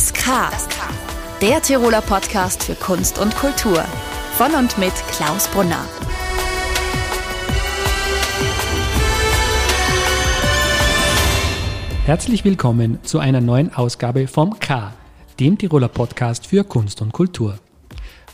Das K. Der Tiroler Podcast für Kunst und Kultur. Von und mit Klaus Brunner. Herzlich willkommen zu einer neuen Ausgabe vom K, dem Tiroler Podcast für Kunst und Kultur.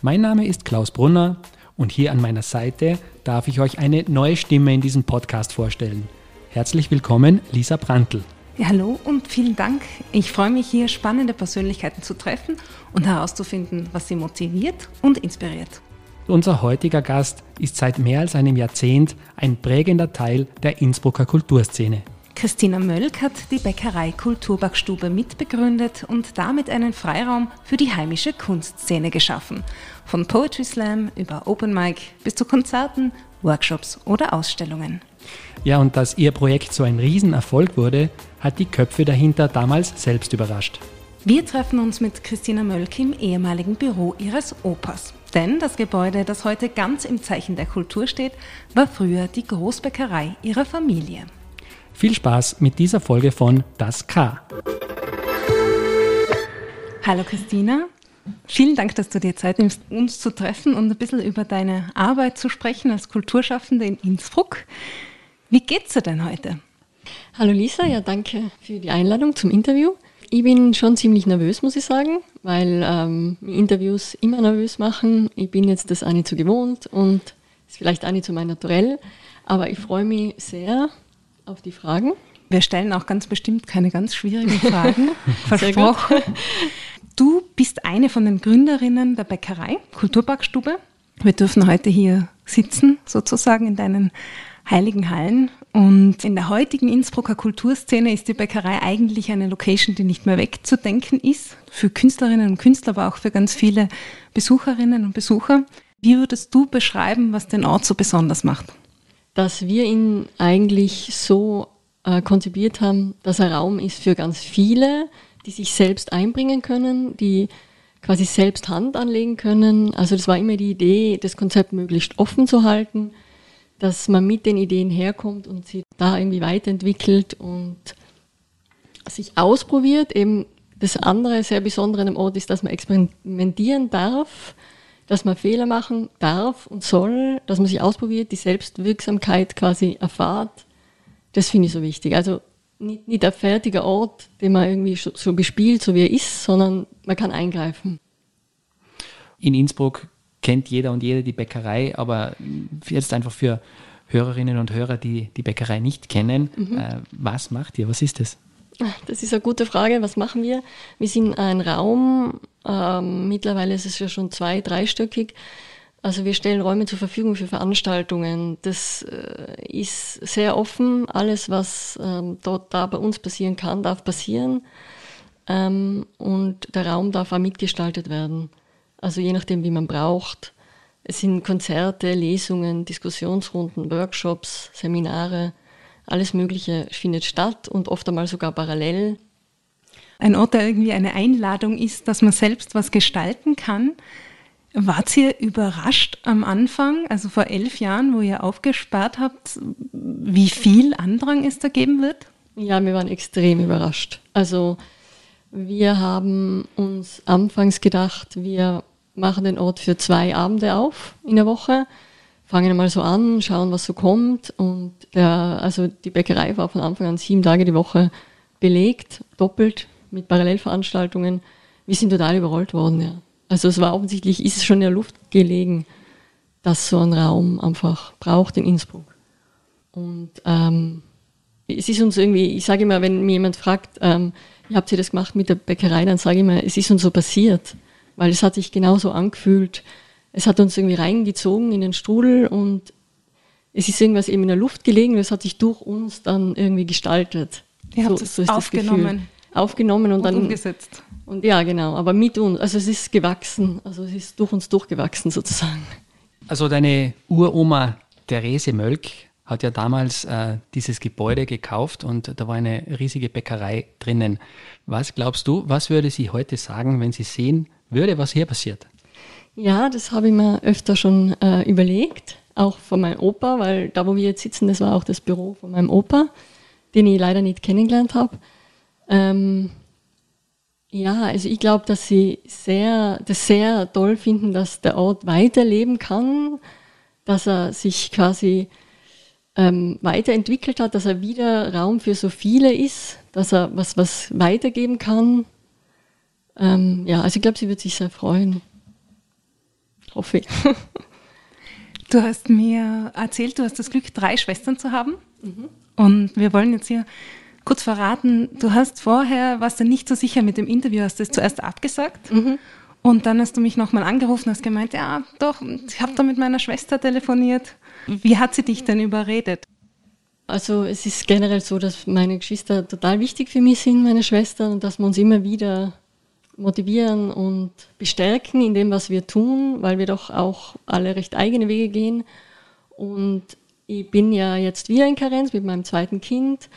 Mein Name ist Klaus Brunner und hier an meiner Seite darf ich euch eine neue Stimme in diesem Podcast vorstellen. Herzlich willkommen, Lisa Brandl. Ja, hallo und vielen Dank. Ich freue mich hier, spannende Persönlichkeiten zu treffen und herauszufinden, was sie motiviert und inspiriert. Unser heutiger Gast ist seit mehr als einem Jahrzehnt ein prägender Teil der Innsbrucker Kulturszene. Christina Mölk hat die Bäckerei Kulturbackstube mitbegründet und damit einen Freiraum für die heimische Kunstszene geschaffen. Von Poetry Slam über Open Mic bis zu Konzerten, Workshops oder Ausstellungen. Ja, und dass ihr Projekt so ein Riesenerfolg wurde, hat die Köpfe dahinter damals selbst überrascht. Wir treffen uns mit Christina Mölk im ehemaligen Büro ihres Opas. Denn das Gebäude, das heute ganz im Zeichen der Kultur steht, war früher die Großbäckerei ihrer Familie. Viel Spaß mit dieser Folge von Das K. Hallo Christina. Vielen Dank, dass du dir Zeit nimmst, uns zu treffen und ein bisschen über deine Arbeit zu sprechen als Kulturschaffende in Innsbruck. Wie geht's dir denn heute? Hallo Lisa, ja danke für die Einladung zum Interview. Ich bin schon ziemlich nervös, muss ich sagen, weil ähm, Interviews immer nervös machen. Ich bin jetzt das auch nicht so gewohnt und ist vielleicht auch nicht so mein Naturell, aber ich freue mich sehr auf die Fragen. Wir stellen auch ganz bestimmt keine ganz schwierigen Fragen, versprochen. Du bist eine von den Gründerinnen der Bäckerei Kulturbackstube. Wir dürfen heute hier sitzen, sozusagen in deinen heiligen Hallen. Und in der heutigen Innsbrucker Kulturszene ist die Bäckerei eigentlich eine Location, die nicht mehr wegzudenken ist. Für Künstlerinnen und Künstler, aber auch für ganz viele Besucherinnen und Besucher. Wie würdest du beschreiben, was den Ort so besonders macht? Dass wir ihn eigentlich so äh, konzipiert haben, dass er Raum ist für ganz viele, die sich selbst einbringen können, die quasi selbst Hand anlegen können. Also das war immer die Idee, das Konzept möglichst offen zu halten dass man mit den Ideen herkommt und sie da irgendwie weiterentwickelt und sich ausprobiert. Eben das andere sehr Besondere an dem Ort ist, dass man experimentieren darf, dass man Fehler machen darf und soll, dass man sich ausprobiert, die Selbstwirksamkeit quasi erfahrt. Das finde ich so wichtig. Also nicht, nicht ein fertiger Ort, den man irgendwie so bespielt, so wie er ist, sondern man kann eingreifen. In Innsbruck kennt jeder und jede die Bäckerei, aber jetzt einfach für Hörerinnen und Hörer, die die Bäckerei nicht kennen, mhm. äh, was macht ihr? Was ist das? Das ist eine gute Frage. Was machen wir? Wir sind ein Raum, ähm, mittlerweile ist es ja schon zwei-, dreistöckig. Also wir stellen Räume zur Verfügung für Veranstaltungen. Das äh, ist sehr offen. Alles, was ähm, dort da bei uns passieren kann, darf passieren. Ähm, und der Raum darf auch mitgestaltet werden. Also je nachdem, wie man braucht. Es sind Konzerte, Lesungen, Diskussionsrunden, Workshops, Seminare, alles Mögliche findet statt und oft einmal sogar parallel. Ein Ort, der irgendwie eine Einladung ist, dass man selbst was gestalten kann. Wart ihr überrascht am Anfang, also vor elf Jahren, wo ihr aufgesperrt habt, wie viel Andrang es da geben wird? Ja, wir waren extrem überrascht. Also wir haben uns anfangs gedacht, wir machen den Ort für zwei Abende auf in der Woche, fangen einmal so an, schauen, was so kommt. Und der, also die Bäckerei war von Anfang an sieben Tage die Woche belegt, doppelt mit Parallelveranstaltungen. Wir sind total überrollt worden, ja. Also es war offensichtlich, ist es schon in der Luft gelegen, dass so ein Raum einfach braucht in Innsbruck. Und ähm, es ist uns irgendwie, ich sage immer, wenn mir jemand fragt, ähm, habt ihr das gemacht mit der Bäckerei, dann sage ich immer, es ist uns so passiert weil es hat sich genauso angefühlt. Es hat uns irgendwie reingezogen in den Strudel und es ist irgendwas eben in der Luft gelegen und es hat sich durch uns dann irgendwie gestaltet. Ihr habt so, es so aufgenommen. Aufgenommen und, und, dann umgesetzt. Und ja, genau, aber mit uns, also es ist gewachsen, also es ist durch uns durchgewachsen sozusagen. Also deine Uroma Therese Mölk hat ja damals äh, dieses Gebäude gekauft und da war eine riesige Bäckerei drinnen. Was glaubst du, was würde sie heute sagen, wenn sie sehen würde, was hier passiert? Ja, das habe ich mir öfter schon äh, überlegt, auch von meinem Opa, weil da, wo wir jetzt sitzen, das war auch das Büro von meinem Opa, den ich leider nicht kennengelernt habe. Ähm, Ja, also ich glaube, dass sie sehr, das sehr toll finden, dass der Ort weiterleben kann, dass er sich quasi ähm, weiterentwickelt hat, dass er wieder Raum für so viele ist, dass er was, was weitergeben kann. Ähm, ja, also ich glaube, sie wird sich sehr freuen. Hoffe ich. Du hast mir erzählt, du hast das Glück, drei Schwestern zu haben. Mhm. Und wir wollen jetzt hier kurz verraten, du hast vorher, warst du nicht so sicher mit dem Interview, hast es zuerst abgesagt. Mhm. Und dann hast du mich nochmal angerufen, hast gemeint, ja, doch, ich habe da mit meiner Schwester telefoniert. Wie hat sie dich denn überredet? Also es ist generell so, dass meine Geschwister total wichtig für mich sind, meine Schwestern, und dass wir uns immer wieder motivieren und bestärken in dem, was wir tun, weil wir doch auch alle recht eigene Wege gehen. Und ich bin ja jetzt wieder in Karenz mit meinem zweiten Kind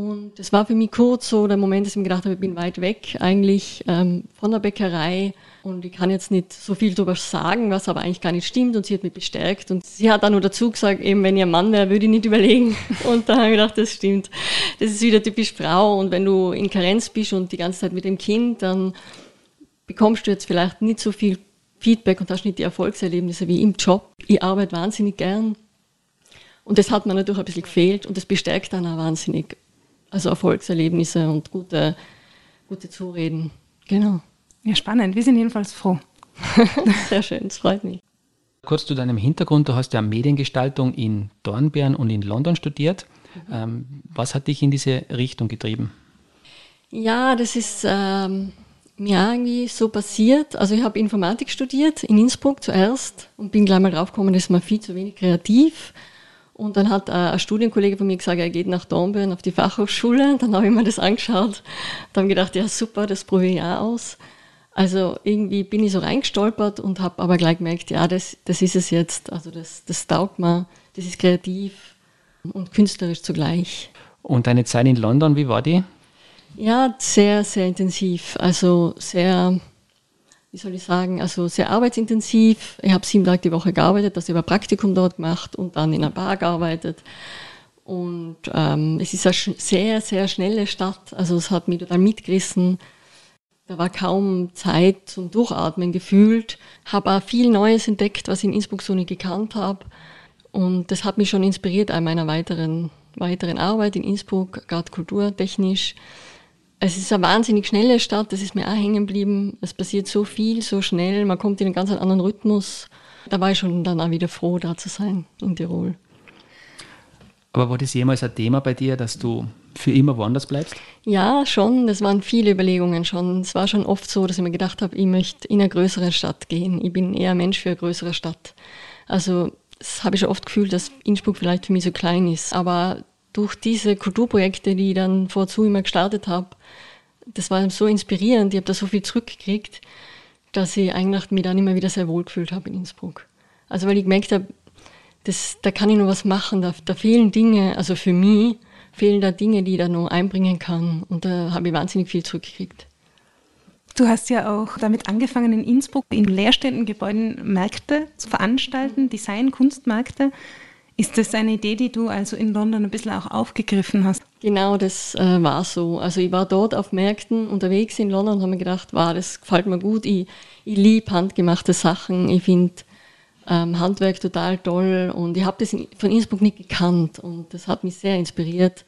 und es war für mich kurz so der Moment, dass ich mir gedacht habe, ich bin weit weg eigentlich ähm, von der Bäckerei. Und ich kann jetzt nicht so viel darüber sagen, was aber eigentlich gar nicht stimmt. Und sie hat mich bestärkt. Und sie hat dann nur dazu gesagt, eben wenn ihr Mann wäre, würde ich nicht überlegen. Und da habe ich gedacht, das stimmt. Das ist wieder typisch Frau. Und wenn du in Karenz bist und die ganze Zeit mit dem Kind, dann bekommst du jetzt vielleicht nicht so viel Feedback und hast nicht die Erfolgserlebnisse wie im Job. Ich arbeite wahnsinnig gern. Und das hat mir natürlich ein bisschen gefehlt. Und das bestärkt dann auch wahnsinnig also Erfolgserlebnisse und gute, gute Zureden. Genau. Ja, spannend. Wir sind jedenfalls froh. Sehr schön, es freut mich. Kurz zu deinem Hintergrund. Du hast ja Mediengestaltung in Dornbirn und in London studiert. Mhm. Ähm, was hat dich in diese Richtung getrieben? Ja, das ist ähm, mir irgendwie so passiert. Also ich habe Informatik studiert in Innsbruck zuerst und bin gleich mal draufgekommen, das ist mir viel zu wenig kreativ. Und dann hat äh, ein Studienkollege von mir gesagt, er geht nach Dornbirn auf die Fachhochschule. Dann habe ich mir das angeschaut. Dann gedacht, ja super, das probiere ich auch aus. Also irgendwie bin ich so reingestolpert und habe aber gleich gemerkt, ja, das, das ist es jetzt. Also das, das taugt mir, das ist kreativ und künstlerisch zugleich. Und deine Zeit in London, wie war die? Ja, sehr, sehr intensiv. Also sehr wie soll ich sagen, also sehr arbeitsintensiv. Ich habe sieben Tage die Woche gearbeitet, das über Praktikum dort gemacht und dann in einer Bar gearbeitet. Und ähm, es ist eine sehr, sehr schnelle Stadt. Also es hat mich total mitgerissen. Da war kaum Zeit zum Durchatmen gefühlt. Habe auch viel Neues entdeckt, was ich in Innsbruck so nicht gekannt habe. Und das hat mich schon inspiriert an meiner weiteren, weiteren Arbeit in Innsbruck, gerade kulturtechnisch. Es ist eine wahnsinnig schnelle Stadt, das ist mir auch hängen geblieben. Es passiert so viel, so schnell, man kommt in einen ganz anderen Rhythmus. Da war ich schon dann auch wieder froh, da zu sein in Tirol. Aber war das jemals ein Thema bei dir, dass du für immer woanders bleibst? Ja, schon. Das waren viele Überlegungen schon. Es war schon oft so, dass ich mir gedacht habe, ich möchte in eine größere Stadt gehen. Ich bin eher Mensch für eine größere Stadt. Also das habe ich schon oft gefühlt, dass Innsbruck vielleicht für mich so klein ist. Aber durch diese Kulturprojekte, die ich dann vorzu immer gestartet habe, das war so inspirierend, ich habe da so viel zurückgekriegt, dass ich eigentlich mich dann immer wieder sehr wohl gefühlt habe in Innsbruck. Also weil ich gemerkt habe, da kann ich noch was machen, da, da fehlen Dinge, also für mich fehlen da Dinge, die ich da noch einbringen kann und da habe ich wahnsinnig viel zurückgekriegt. Du hast ja auch damit angefangen, in Innsbruck in leerstehenden Gebäuden Märkte zu veranstalten, Design, Kunstmärkte. Ist das eine Idee, die du also in London ein bisschen auch aufgegriffen hast? Genau, das äh, war so. Also ich war dort auf Märkten unterwegs in London und habe mir gedacht, wow, das gefällt mir gut. Ich, ich liebe handgemachte Sachen. Ich finde ähm, Handwerk total toll und ich habe das in, von Innsbruck nicht gekannt und das hat mich sehr inspiriert.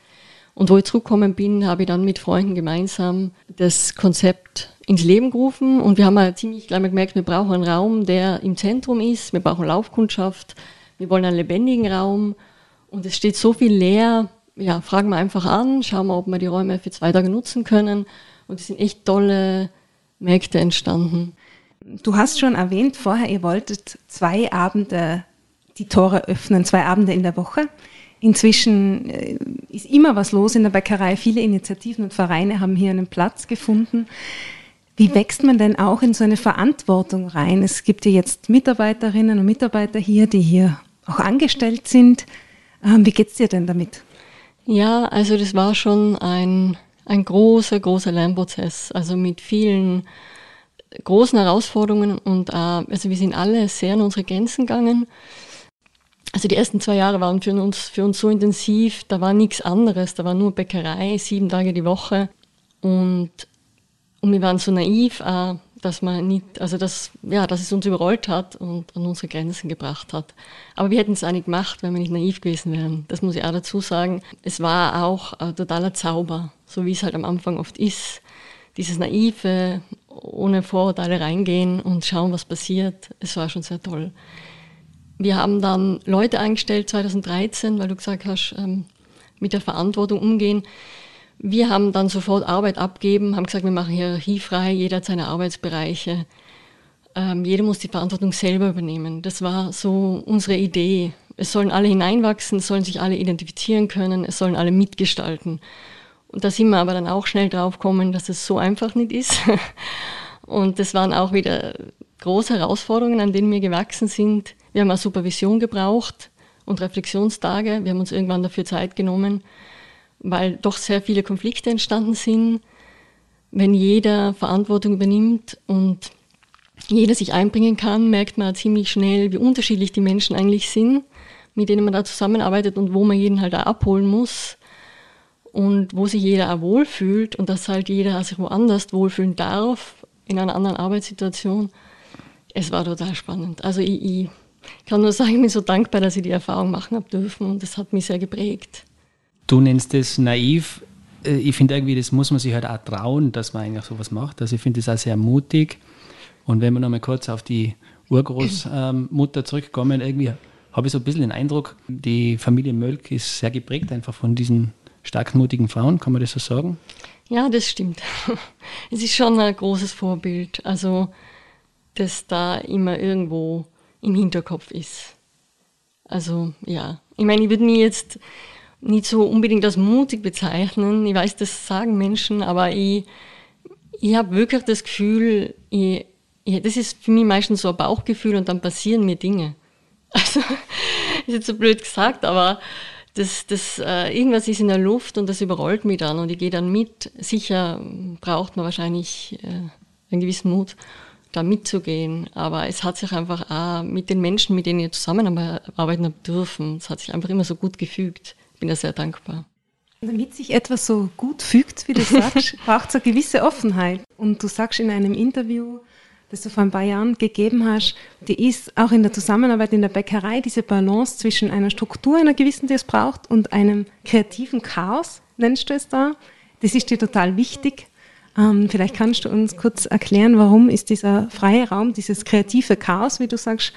Und wo ich zurückgekommen bin, habe ich dann mit Freunden gemeinsam das Konzept ins Leben gerufen und wir haben halt ziemlich gleich mal gemerkt, wir brauchen einen Raum, der im Zentrum ist, wir brauchen Laufkundschaft, wir wollen einen lebendigen Raum und es steht so viel leer. Ja, fragen wir einfach an, schauen wir, ob wir die Räume für zwei Tage nutzen können. Und es sind echt tolle Märkte entstanden. Du hast schon erwähnt vorher, ihr wolltet zwei Abende die Tore öffnen, zwei Abende in der Woche. Inzwischen äh, ist immer was los in der Bäckerei. Viele Initiativen und Vereine haben hier einen Platz gefunden. Wie wächst man denn auch in so eine Verantwortung rein? Es gibt ja jetzt Mitarbeiterinnen und Mitarbeiter hier, die hier auch angestellt sind. Ähm, wie es dir denn damit? Ja, also das war schon ein, ein großer, großer Lernprozess. Also mit vielen großen Herausforderungen und äh, also wir sind alle sehr an unsere Grenzen gegangen. Also die ersten zwei Jahre waren für uns, für uns so intensiv, da war nichts anderes, da war nur Bäckerei, sieben Tage die Woche. Und Und wir waren so naiv, äh, dass man nicht, also dass, ja, dass es uns überrollt hat und an unsere Grenzen gebracht hat. Aber wir hätten es auch nicht gemacht, wenn wir nicht naiv gewesen wären. Das muss ich auch dazu sagen. Es war auch ein totaler Zauber, so wie es halt am Anfang oft ist. Dieses naive, ohne Vorurteile reingehen und schauen, was passiert. Es war schon sehr toll. Wir haben dann Leute eingestellt 2013, weil du gesagt hast, ähm, mit der Verantwortung umgehen. Wir haben dann sofort Arbeit abgeben, haben gesagt, wir machen hierarchiefrei, jeder hat seine Arbeitsbereiche. Ähm, jeder muss die Verantwortung selber übernehmen. Das war so unsere Idee. Es sollen alle hineinwachsen, es sollen sich alle identifizieren können, es sollen alle mitgestalten. Und da sind wir aber dann auch schnell drauf gekommen, dass es so einfach nicht ist. Und das waren auch wieder große Herausforderungen, an denen wir gewachsen sind. Wir haben eine Supervision gebraucht und Reflexionstage. Wir haben uns irgendwann dafür Zeit genommen weil doch sehr viele Konflikte entstanden sind. Wenn jeder Verantwortung übernimmt und jeder sich einbringen kann, merkt man ziemlich schnell, wie unterschiedlich die Menschen eigentlich sind, mit denen man da zusammenarbeitet und wo man jeden halt auch abholen muss und wo sich jeder auch wohlfühlt und dass halt jeder sich woanders wohlfühlen darf in einer anderen Arbeitssituation. Es war total spannend. Also ich, ich kann nur sagen, ich bin so dankbar, dass ich die Erfahrung machen habe dürfen und das hat mich sehr geprägt. Du nennst es naiv. Äh, ich finde irgendwie, das muss man sich halt auch trauen, dass man eigentlich sowas macht. Also ich finde das auch sehr mutig. Und wenn wir nochmal kurz auf die Urgroßmutter zurückkommen, irgendwie habe ich so ein bisschen den Eindruck, die Familie Mölk ist sehr geprägt einfach von diesen stark mutigen Frauen, kann man das so sagen? Ja, das stimmt. Es ist schon ein großes Vorbild, also das da immer irgendwo im Hinterkopf ist. Also ja, ich meine, ich würde mir jetzt nicht so unbedingt als mutig bezeichnen. Ich weiß, das sagen Menschen, aber ich, ich habe wirklich das Gefühl, ich, ich, das ist für mich meistens so ein Bauchgefühl und dann passieren mir Dinge. Also, ist jetzt so blöd gesagt, aber das, das, äh, irgendwas ist in der Luft und das überrollt mich dann und ich gehe dann mit. Sicher braucht man wahrscheinlich äh, einen gewissen Mut, da mitzugehen, aber es hat sich einfach auch mit den Menschen, mit denen ich zusammenarbeiten dürfen, es hat sich einfach immer so gut gefügt bin da sehr dankbar. Damit sich etwas so gut fügt, wie du sagst, braucht es eine gewisse Offenheit. Und du sagst in einem Interview, das du vor ein paar Jahren gegeben hast, die ist auch in der Zusammenarbeit in der Bäckerei diese Balance zwischen einer Struktur, einer gewissen, die es braucht, und einem kreativen Chaos, nennst du es da. Das ist dir total wichtig. Ähm, vielleicht kannst du uns kurz erklären, warum ist dieser freie Raum, dieses kreative Chaos, wie du sagst,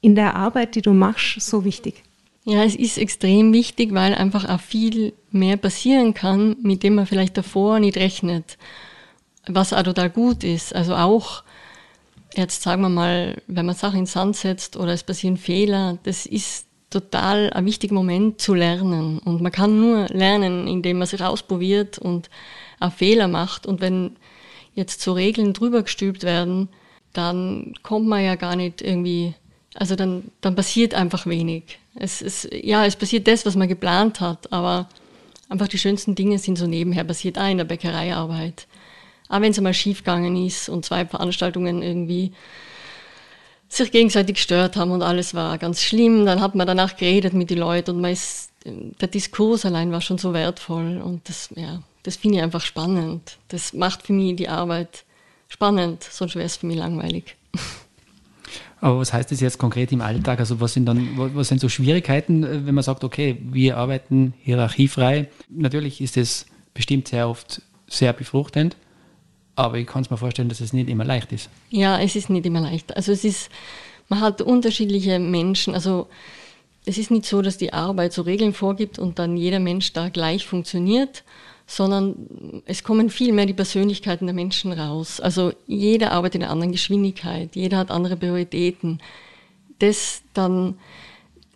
in der Arbeit, die du machst, so wichtig? Ja, es ist extrem wichtig, weil einfach auch viel mehr passieren kann, mit dem man vielleicht davor nicht rechnet, was auch total gut ist. Also auch, jetzt sagen wir mal, wenn man Sachen in Sand setzt oder es passieren Fehler, das ist total ein wichtiger Moment zu lernen. Und man kann nur lernen, indem man sich ausprobiert und auch Fehler macht. Und wenn jetzt so Regeln drüber gestülpt werden, dann kommt man ja gar nicht irgendwie, also dann, dann passiert einfach wenig. Es, es, ja, es passiert das, was man geplant hat, aber einfach die schönsten Dinge sind so nebenher passiert, auch in der Bäckereiarbeit. Auch wenn es einmal schiefgegangen ist und zwei Veranstaltungen irgendwie sich gegenseitig gestört haben und alles war ganz schlimm, dann hat man danach geredet mit den Leuten und man ist, der Diskurs allein war schon so wertvoll und das, ja, das finde ich einfach spannend. Das macht für mich die Arbeit spannend, sonst wäre es für mich langweilig. Aber was heißt das jetzt konkret im Alltag? Also was sind dann, was sind so Schwierigkeiten, äh, wenn man sagt, okay, wir arbeiten hierarchiefrei? Natürlich ist es bestimmt sehr oft sehr befruchtend, aber ich kann es mir vorstellen, dass es nicht immer leicht ist. Ja, es ist nicht immer leicht. Also es ist, man hat unterschiedliche Menschen, also es ist nicht so, dass die Arbeit so Regeln vorgibt und dann jeder Mensch da gleich funktioniert, sondern es kommen viel mehr die Persönlichkeiten der Menschen raus. Also jeder arbeitet in einer anderen Geschwindigkeit, jeder hat andere Prioritäten. Das dann,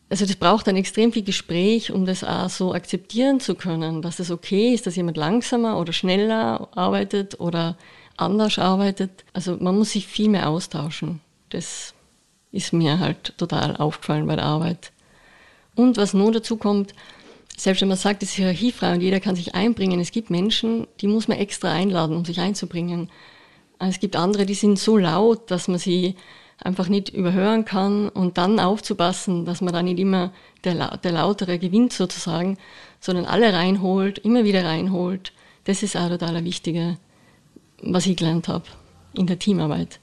also das braucht dann extrem viel Gespräch, um das auch so akzeptieren zu können, dass es okay ist, dass jemand langsamer oder schneller arbeitet oder anders arbeitet. Also man muss sich viel mehr austauschen. Das ist mir halt total aufgefallen bei der Arbeit. Und was nun dazu kommt, selbst wenn man sagt, es ist hierarchiefrei und jeder kann sich einbringen, es gibt Menschen, die muss man extra einladen, um sich einzubringen. Es gibt andere, die sind so laut, dass man sie einfach nicht überhören kann und dann aufzupassen, dass man da nicht immer der, der Lautere gewinnt sozusagen, sondern alle reinholt, immer wieder reinholt. Das ist auch total ein wichtiger was ich gelernt habe in der Teamarbeit.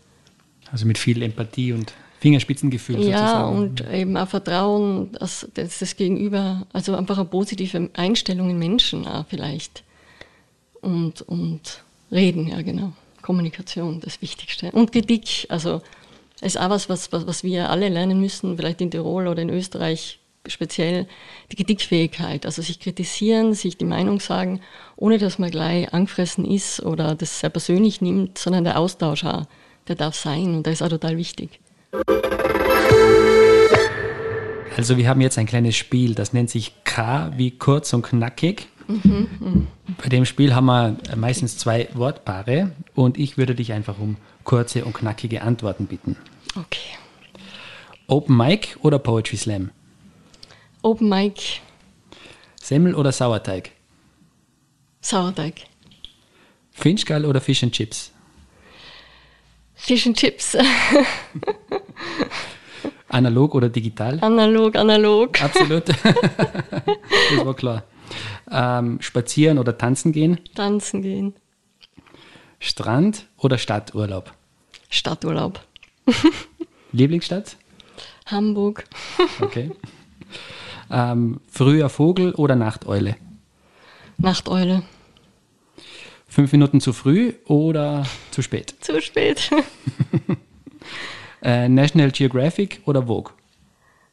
Also mit viel Empathie und Fingerspitzengefühl ja, sozusagen. und eben auch Vertrauen, dass, dass das Gegenüber, also einfach eine positive Einstellung in Menschen auch vielleicht. Und, und reden, ja genau. Kommunikation, das Wichtigste. Und Kritik, also ist auch was, was, was wir alle lernen müssen, vielleicht in Tirol oder in Österreich speziell, die Kritikfähigkeit. Also sich kritisieren, sich die Meinung sagen, ohne dass man gleich angefressen ist oder das sehr persönlich nimmt, sondern der Austausch auch, der darf sein und der ist auch total wichtig. Also wir haben jetzt ein kleines Spiel, das nennt sich K wie kurz und knackig. Mhm, Bei dem Spiel haben wir meistens zwei Wortpaare und ich würde dich einfach um kurze und knackige Antworten bitten. Okay. Open Mic oder Poetry Slam? Open Mic. Semmel oder Sauerteig? Sauerteig. Finchgall oder Fish and Chips? Fish and Chips. analog oder digital? Analog, analog. Absolut. das war klar. Ähm, spazieren oder tanzen gehen? Tanzen gehen. Strand oder Stadturlaub? Stadturlaub. Lieblingsstadt? Hamburg. Okay. Ähm, früher Vogel oder Nachteule? Nachteule. Fünf Minuten zu früh oder zu spät? Zu spät. äh, National Geographic oder Vogue?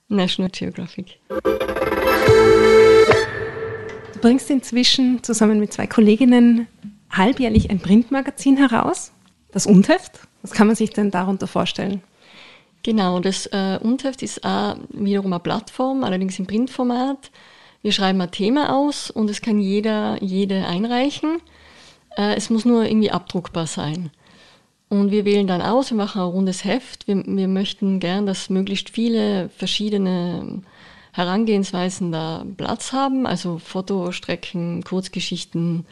National Geographic. Du bringst inzwischen zusammen mit zwei Kolleginnen halbjährlich ein Printmagazin heraus, das Untheft. Was kann man sich denn darunter vorstellen? Genau, das äh, Untheft ist auch wiederum eine Plattform, allerdings im Printformat. Wir schreiben ein Thema aus und es kann jeder, jede einreichen. Äh, es muss nur irgendwie abdruckbar sein. Und wir wählen dann aus, wir machen ein rundes Heft. Wir, wir möchten gern, dass möglichst viele verschiedene Herangehensweisen da Platz haben, also Fotostrecken, Kurzgeschichten,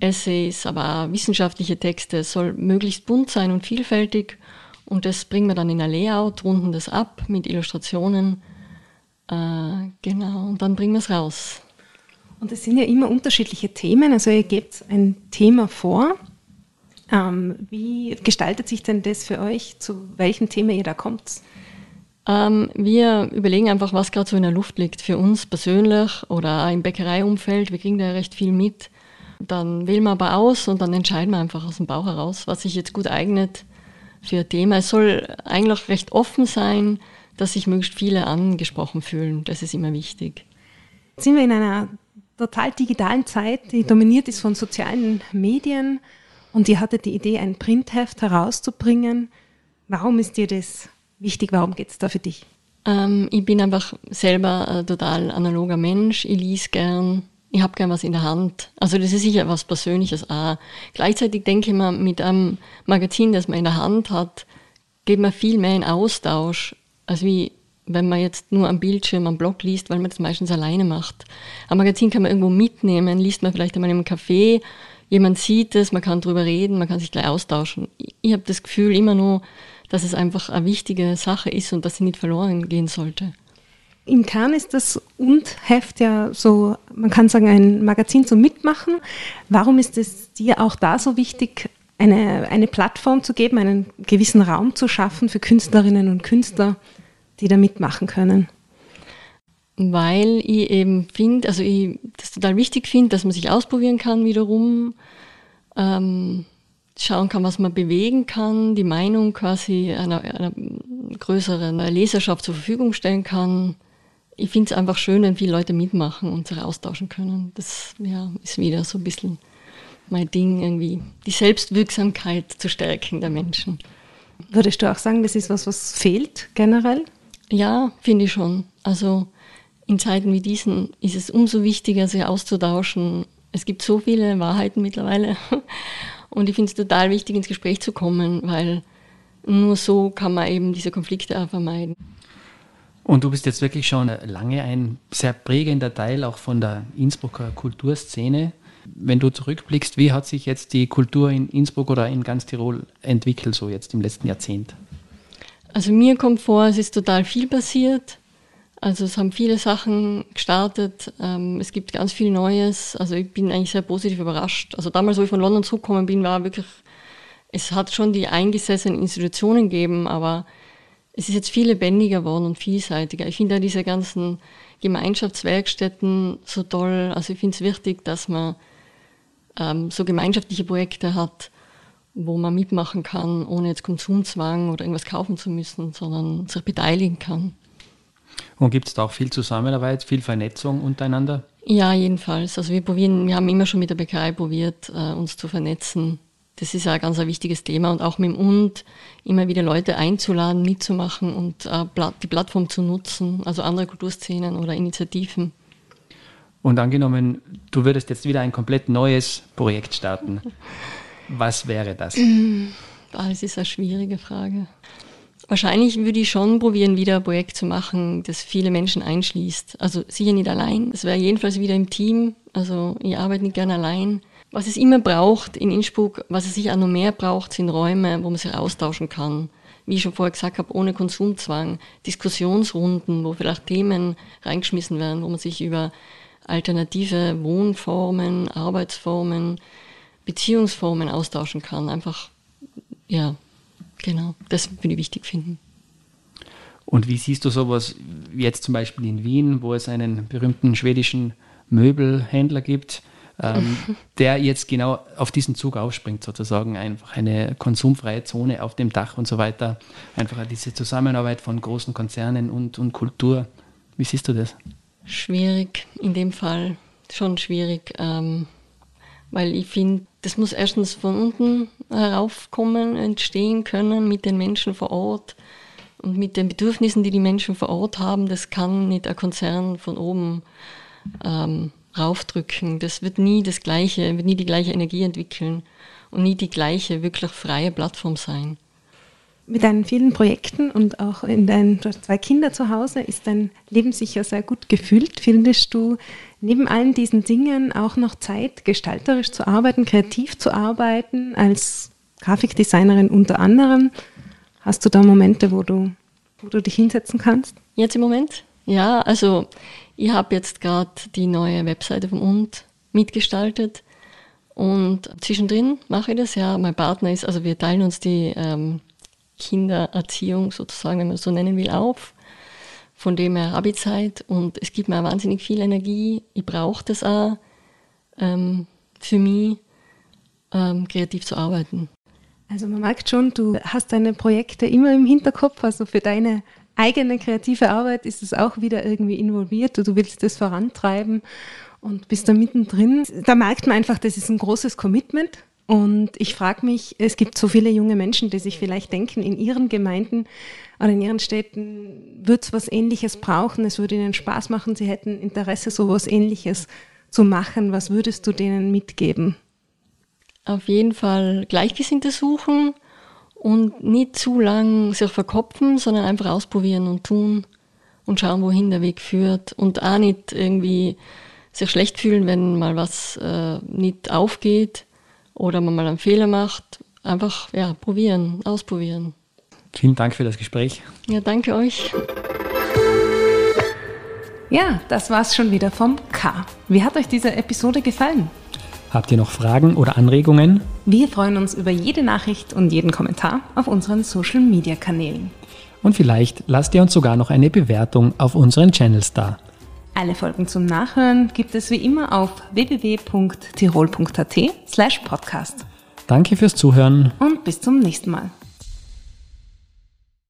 Essays, aber auch wissenschaftliche Texte. Es soll möglichst bunt sein und vielfältig. Und das bringen wir dann in ein Layout, runden das ab mit Illustrationen. Äh, genau, und dann bringen wir es raus. Und es sind ja immer unterschiedliche Themen. Also ihr gebt ein Thema vor. Ähm, wie gestaltet sich denn das für euch, zu welchem Thema ihr da kommt? Ähm, wir überlegen einfach, was gerade so in der Luft liegt. Für uns persönlich oder auch im Bäckereiumfeld. Wir kriegen da recht viel mit. Dann wählen wir aber aus und dann entscheiden wir einfach aus dem Bauch heraus, was sich jetzt gut eignet für ein Thema. Es soll eigentlich recht offen sein, dass sich möglichst viele angesprochen fühlen. Das ist immer wichtig. Jetzt sind wir in einer total digitalen Zeit, die dominiert ist von sozialen Medien und ihr hattet die Idee, ein Printheft herauszubringen. Warum ist dir das wichtig? Warum geht es da für dich? Ähm, ich bin einfach selber ein total analoger Mensch. Ich lese gern. Ich habe gern was in der Hand. Also das ist sicher was Persönliches auch. Gleichzeitig denke ich mir, mit einem Magazin, das man in der Hand hat, geht man viel mehr in Austausch, als wie wenn man jetzt nur am Bildschirm am Blog liest, weil man das meistens alleine macht. Ein Magazin kann man irgendwo mitnehmen, liest man vielleicht einmal im Café, jemand sieht es, man kann drüber reden, man kann sich gleich austauschen. Ich habe das Gefühl immer nur, dass es einfach eine wichtige Sache ist und dass sie nicht verloren gehen sollte. Im Kern ist das Und-Heft ja so, man kann sagen, ein Magazin zum Mitmachen. Warum ist es dir auch da so wichtig, eine, eine Plattform zu geben, einen gewissen Raum zu schaffen für Künstlerinnen und Künstler, die da mitmachen können? Weil ich eben finde, also ich das total wichtig finde, dass man sich ausprobieren kann wiederum, ähm, schauen kann, was man bewegen kann, die Meinung quasi einer, einer größeren Leserschaft zur Verfügung stellen kann. Ich finde es einfach schön, wenn viele Leute mitmachen und sich austauschen können. Das ja, ist wieder so ein bisschen mein Ding, irgendwie die Selbstwirksamkeit zu stärken der Menschen. Würdest du auch sagen, das ist was, was fehlt generell? Ja, finde ich schon. Also in Zeiten wie diesen ist es umso wichtiger, sich auszutauschen. Es gibt so viele Wahrheiten mittlerweile. Und ich finde es total wichtig, ins Gespräch zu kommen, weil nur so kann man eben diese Konflikte auch vermeiden. Und du bist jetzt wirklich schon lange ein sehr prägender Teil auch von der Innsbrucker Kulturszene. Wenn du zurückblickst, wie hat sich jetzt die Kultur in Innsbruck oder in ganz Tirol entwickelt, so jetzt im letzten Jahrzehnt? Also mir kommt vor, es ist total viel passiert. Also es haben viele Sachen gestartet. Ähm, es gibt ganz viel Neues. Also ich bin eigentlich sehr positiv überrascht. Also damals, wo ich von London zurückgekommen bin, war wirklich, es hat schon die eingesessenen Institutionen gegeben, aber es ist jetzt viel lebendiger geworden und vielseitiger. Ich finde ja diese ganzen Gemeinschaftswerkstätten so toll. Also ich finde es wichtig, dass man ähm, so gemeinschaftliche Projekte hat, wo man mitmachen kann, ohne jetzt Konsumzwang oder irgendwas kaufen zu müssen, sondern sich beteiligen kann. Und gibt es da auch viel Zusammenarbeit, viel Vernetzung untereinander? Ja, jedenfalls. Also wir probieren, wir haben immer schon mit der Bäckerei probiert, äh, uns zu vernetzen. Das ist ja ein ganz ein wichtiges Thema und auch mit dem Und immer wieder Leute einzuladen, mitzumachen und äh, die Plattform zu nutzen, also andere Kulturszenen oder Initiativen. Und angenommen, du würdest jetzt wieder ein komplett neues Projekt starten. Was wäre das? Das ist eine schwierige Frage. Wahrscheinlich würde ich schon probieren, wieder ein Projekt zu machen, das viele Menschen einschließt. Also sicher nicht allein. Es wäre jedenfalls wieder im Team. Also ich arbeite nicht gerne allein. Was es immer braucht in Innsbruck, was es sicher auch noch mehr braucht, sind Räume, wo man sich austauschen kann. Wie ich schon vorher gesagt habe, ohne Konsumzwang. Diskussionsrunden, wo vielleicht Themen reingeschmissen werden, wo man sich über alternative Wohnformen, Arbeitsformen, Beziehungsformen austauschen kann. Einfach, ja, Genau, das würde ich wichtig finden. Und wie siehst du sowas wie jetzt zum Beispiel in Wien, wo es einen berühmten schwedischen Möbelhändler gibt, ähm, der jetzt genau auf diesen Zug aufspringt, sozusagen einfach eine konsumfreie Zone auf dem Dach und so weiter. Einfach diese Zusammenarbeit von großen Konzernen und, und Kultur. Wie siehst du das? Schwierig, in dem Fall schon schwierig, ähm, weil ich finde, das muss erstens von unten heraufkommen, entstehen können mit den Menschen vor Ort und mit den Bedürfnissen, die die Menschen vor Ort haben. Das kann nicht ein Konzern von oben ähm, raufdrücken. Das wird nie das gleiche, wird nie die gleiche Energie entwickeln und nie die gleiche wirklich freie Plattform sein. Mit deinen vielen Projekten und auch in deinen zwei Kinder zu Hause ist dein Leben sicher sehr gut gefüllt. Findest du neben allen diesen Dingen auch noch Zeit, gestalterisch zu arbeiten, kreativ zu arbeiten, als Grafikdesignerin unter anderem? Hast du da Momente, wo du, wo du dich hinsetzen kannst? Jetzt im Moment? Ja, also ich habe jetzt gerade die neue Webseite vom Und mitgestaltet und zwischendrin mache ich das ja. Mein Partner ist, also wir teilen uns die ähm, Kindererziehung sozusagen, wenn man es so nennen will, auf. Von dem her habe ich Zeit und es gibt mir wahnsinnig viel Energie. Ich brauche das auch ähm, für mich, ähm, kreativ zu arbeiten. Also man merkt schon, du hast deine Projekte immer im Hinterkopf, also für deine eigene kreative Arbeit ist es auch wieder irgendwie involviert du willst das vorantreiben und bist da mittendrin. Da merkt man einfach, das ist ein großes Commitment und ich frage mich, es gibt so viele junge Menschen, die sich vielleicht denken, in ihren Gemeinden oder in ihren Städten wird es was Ähnliches brauchen, es würde ihnen Spaß machen, sie hätten Interesse, so was Ähnliches zu machen. Was würdest du denen mitgeben? Auf jeden Fall Gleichgesinnte suchen und nicht zu lang sich verkopfen, sondern einfach ausprobieren und tun und schauen, wohin der Weg führt und auch nicht irgendwie sich schlecht fühlen, wenn mal was äh, nicht aufgeht oder man mal einen Fehler macht, einfach ja, probieren, ausprobieren. Vielen Dank für das Gespräch. Ja, danke euch. Ja, das war's schon wieder vom K. Wie hat euch diese Episode gefallen? Habt ihr noch Fragen oder Anregungen? Wir freuen uns über jede Nachricht und jeden Kommentar auf unseren Social Media Kanälen. Und vielleicht lasst ihr uns sogar noch eine Bewertung auf unseren Channels da. Alle Folgen zum Nachhören gibt es wie immer auf www.tirol.at slash podcast. Danke fürs Zuhören und bis zum nächsten Mal.